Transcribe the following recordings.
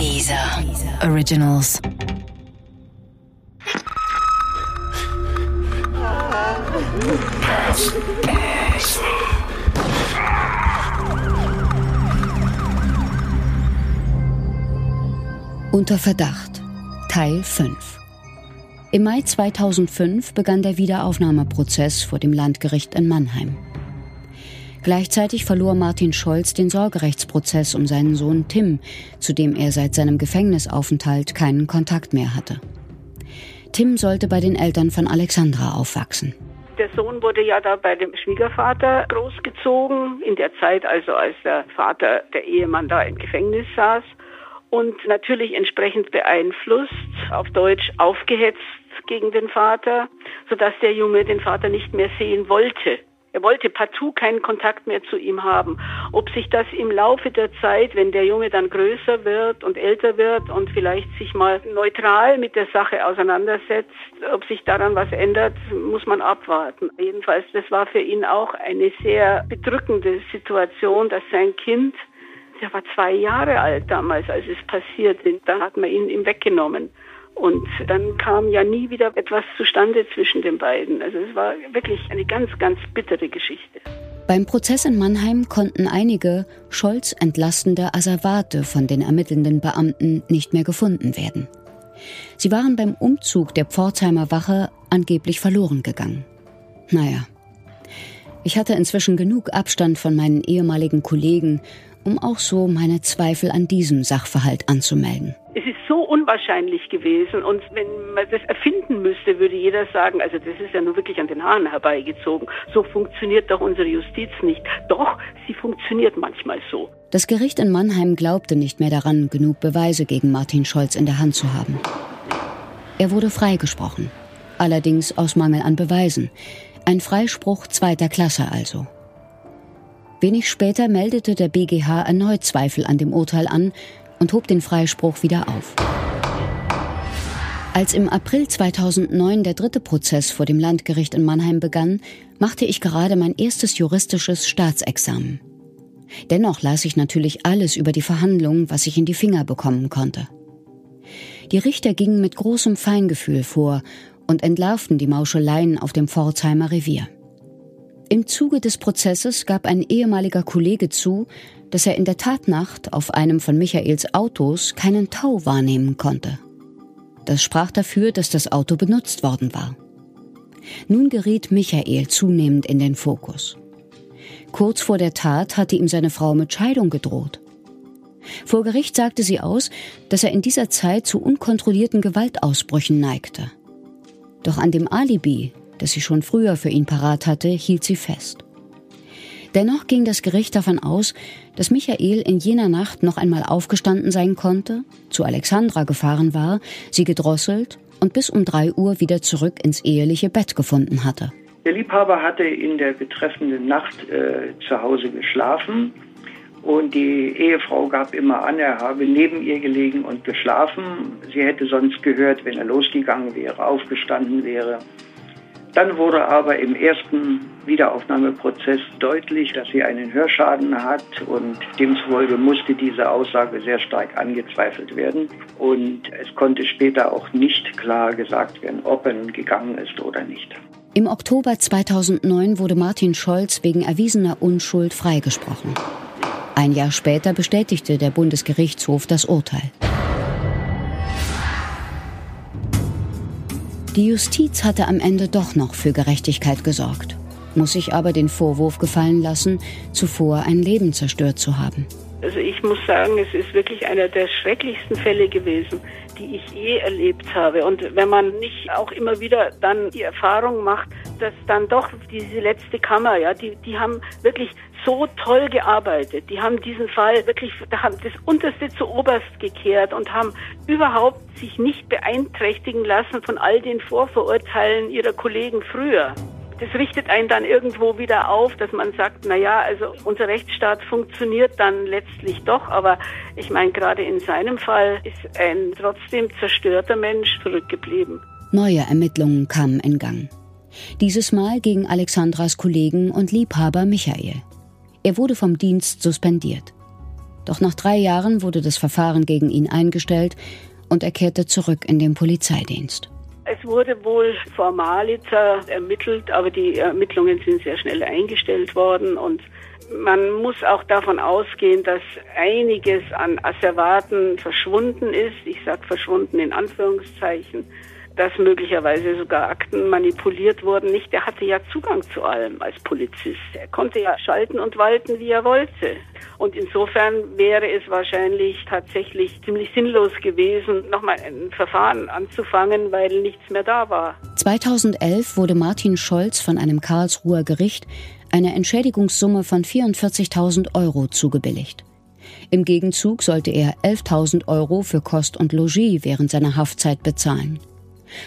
Dieser Originals. Unter Verdacht Teil 5 Im Mai 2005 begann der Wiederaufnahmeprozess vor dem Landgericht in Mannheim. Gleichzeitig verlor Martin Scholz den Sorgerechtsprozess um seinen Sohn Tim, zu dem er seit seinem Gefängnisaufenthalt keinen Kontakt mehr hatte. Tim sollte bei den Eltern von Alexandra aufwachsen. Der Sohn wurde ja da bei dem Schwiegervater großgezogen, in der Zeit also, als der Vater, der Ehemann da im Gefängnis saß und natürlich entsprechend beeinflusst, auf Deutsch aufgehetzt gegen den Vater, sodass der Junge den Vater nicht mehr sehen wollte. Er wollte partout keinen Kontakt mehr zu ihm haben. Ob sich das im Laufe der Zeit, wenn der Junge dann größer wird und älter wird und vielleicht sich mal neutral mit der Sache auseinandersetzt, ob sich daran was ändert, muss man abwarten. Jedenfalls, das war für ihn auch eine sehr bedrückende Situation, dass sein Kind, der war zwei Jahre alt damals, als es passiert ist, da hat man ihn ihm weggenommen. Und dann kam ja nie wieder etwas zustande zwischen den beiden. Also es war wirklich eine ganz, ganz bittere Geschichte. Beim Prozess in Mannheim konnten einige Scholz entlastende Asservate von den ermittelnden Beamten nicht mehr gefunden werden. Sie waren beim Umzug der Pforzheimer Wache angeblich verloren gegangen. Naja, ich hatte inzwischen genug Abstand von meinen ehemaligen Kollegen, um auch so meine Zweifel an diesem Sachverhalt anzumelden. Es ist so unwahrscheinlich gewesen und wenn man das erfinden müsste, würde jeder sagen, also das ist ja nur wirklich an den Haaren herbeigezogen. So funktioniert doch unsere Justiz nicht. Doch, sie funktioniert manchmal so. Das Gericht in Mannheim glaubte nicht mehr daran, genug Beweise gegen Martin Scholz in der Hand zu haben. Er wurde freigesprochen, allerdings aus Mangel an Beweisen. Ein Freispruch zweiter Klasse also. Wenig später meldete der BGH erneut Zweifel an dem Urteil an und hob den Freispruch wieder auf. Als im April 2009 der dritte Prozess vor dem Landgericht in Mannheim begann, machte ich gerade mein erstes juristisches Staatsexamen. Dennoch las ich natürlich alles über die Verhandlungen, was ich in die Finger bekommen konnte. Die Richter gingen mit großem Feingefühl vor und entlarvten die Mauscheleien auf dem Pforzheimer Revier. Im Zuge des Prozesses gab ein ehemaliger Kollege zu, dass er in der Tatnacht auf einem von Michaels Autos keinen Tau wahrnehmen konnte. Das sprach dafür, dass das Auto benutzt worden war. Nun geriet Michael zunehmend in den Fokus. Kurz vor der Tat hatte ihm seine Frau mit Scheidung gedroht. Vor Gericht sagte sie aus, dass er in dieser Zeit zu unkontrollierten Gewaltausbrüchen neigte. Doch an dem Alibi, das sie schon früher für ihn parat hatte, hielt sie fest. Dennoch ging das Gericht davon aus, dass Michael in jener Nacht noch einmal aufgestanden sein konnte, zu Alexandra gefahren war, sie gedrosselt und bis um drei Uhr wieder zurück ins eheliche Bett gefunden hatte. Der Liebhaber hatte in der betreffenden Nacht äh, zu Hause geschlafen und die Ehefrau gab immer an, er habe neben ihr gelegen und geschlafen. Sie hätte sonst gehört, wenn er losgegangen wäre, aufgestanden wäre. Dann wurde aber im ersten Wiederaufnahmeprozess deutlich, dass sie einen Hörschaden hat und demzufolge musste diese Aussage sehr stark angezweifelt werden. Und es konnte später auch nicht klar gesagt werden, ob er gegangen ist oder nicht. Im Oktober 2009 wurde Martin Scholz wegen erwiesener Unschuld freigesprochen. Ein Jahr später bestätigte der Bundesgerichtshof das Urteil. Die Justiz hatte am Ende doch noch für Gerechtigkeit gesorgt, muss sich aber den Vorwurf gefallen lassen, zuvor ein Leben zerstört zu haben. Also ich muss sagen, es ist wirklich einer der schrecklichsten Fälle gewesen, die ich je erlebt habe. Und wenn man nicht auch immer wieder dann die Erfahrung macht, dass dann doch diese letzte Kammer, ja, die, die haben wirklich so toll gearbeitet. Die haben diesen Fall wirklich, da haben das Unterste zu Oberst gekehrt und haben überhaupt sich nicht beeinträchtigen lassen von all den Vorverurteilen ihrer Kollegen früher. Das richtet einen dann irgendwo wieder auf, dass man sagt, na ja, also unser Rechtsstaat funktioniert dann letztlich doch, aber ich meine, gerade in seinem Fall ist ein trotzdem zerstörter Mensch zurückgeblieben. Neue Ermittlungen kamen in Gang. Dieses Mal gegen Alexandras Kollegen und Liebhaber Michael. Er wurde vom Dienst suspendiert. Doch nach drei Jahren wurde das Verfahren gegen ihn eingestellt und er kehrte zurück in den Polizeidienst. Es wurde wohl formal jetzt ermittelt, aber die Ermittlungen sind sehr schnell eingestellt worden und man muss auch davon ausgehen, dass einiges an Asservaten verschwunden ist. Ich sage verschwunden in Anführungszeichen dass möglicherweise sogar Akten manipuliert wurden. Nicht, er hatte ja Zugang zu allem als Polizist. Er konnte ja schalten und walten, wie er wollte. Und insofern wäre es wahrscheinlich tatsächlich ziemlich sinnlos gewesen, nochmal ein Verfahren anzufangen, weil nichts mehr da war. 2011 wurde Martin Scholz von einem Karlsruher Gericht eine Entschädigungssumme von 44.000 Euro zugebilligt. Im Gegenzug sollte er 11.000 Euro für Kost und Logis während seiner Haftzeit bezahlen.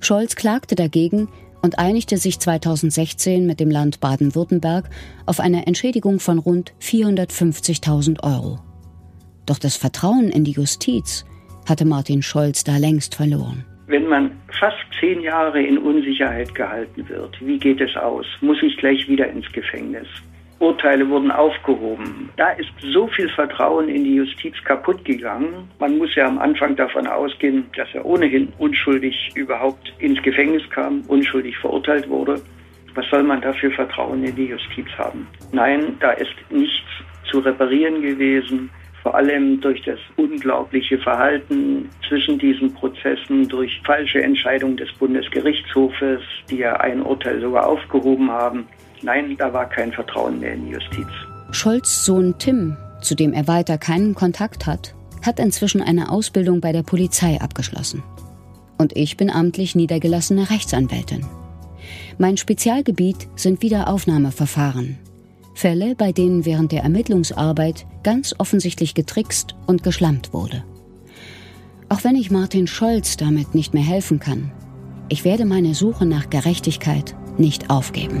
Scholz klagte dagegen und einigte sich 2016 mit dem Land Baden-Württemberg auf eine Entschädigung von rund 450.000 Euro. Doch das Vertrauen in die Justiz hatte Martin Scholz da längst verloren. Wenn man fast zehn Jahre in Unsicherheit gehalten wird, wie geht es aus? Muss ich gleich wieder ins Gefängnis? Urteile wurden aufgehoben. Da ist so viel Vertrauen in die Justiz kaputt gegangen. Man muss ja am Anfang davon ausgehen, dass er ohnehin unschuldig überhaupt ins Gefängnis kam, unschuldig verurteilt wurde. Was soll man da für Vertrauen in die Justiz haben? Nein, da ist nichts zu reparieren gewesen vor allem durch das unglaubliche Verhalten zwischen diesen Prozessen, durch falsche Entscheidungen des Bundesgerichtshofes, die ja ein Urteil sogar aufgehoben haben. Nein, da war kein Vertrauen mehr in die Justiz. Scholz Sohn Tim, zu dem er weiter keinen Kontakt hat, hat inzwischen eine Ausbildung bei der Polizei abgeschlossen. Und ich bin amtlich niedergelassene Rechtsanwältin. Mein Spezialgebiet sind Wiederaufnahmeverfahren. Fälle, bei denen während der Ermittlungsarbeit ganz offensichtlich getrickst und geschlampt wurde. Auch wenn ich Martin Scholz damit nicht mehr helfen kann, ich werde meine Suche nach Gerechtigkeit nicht aufgeben.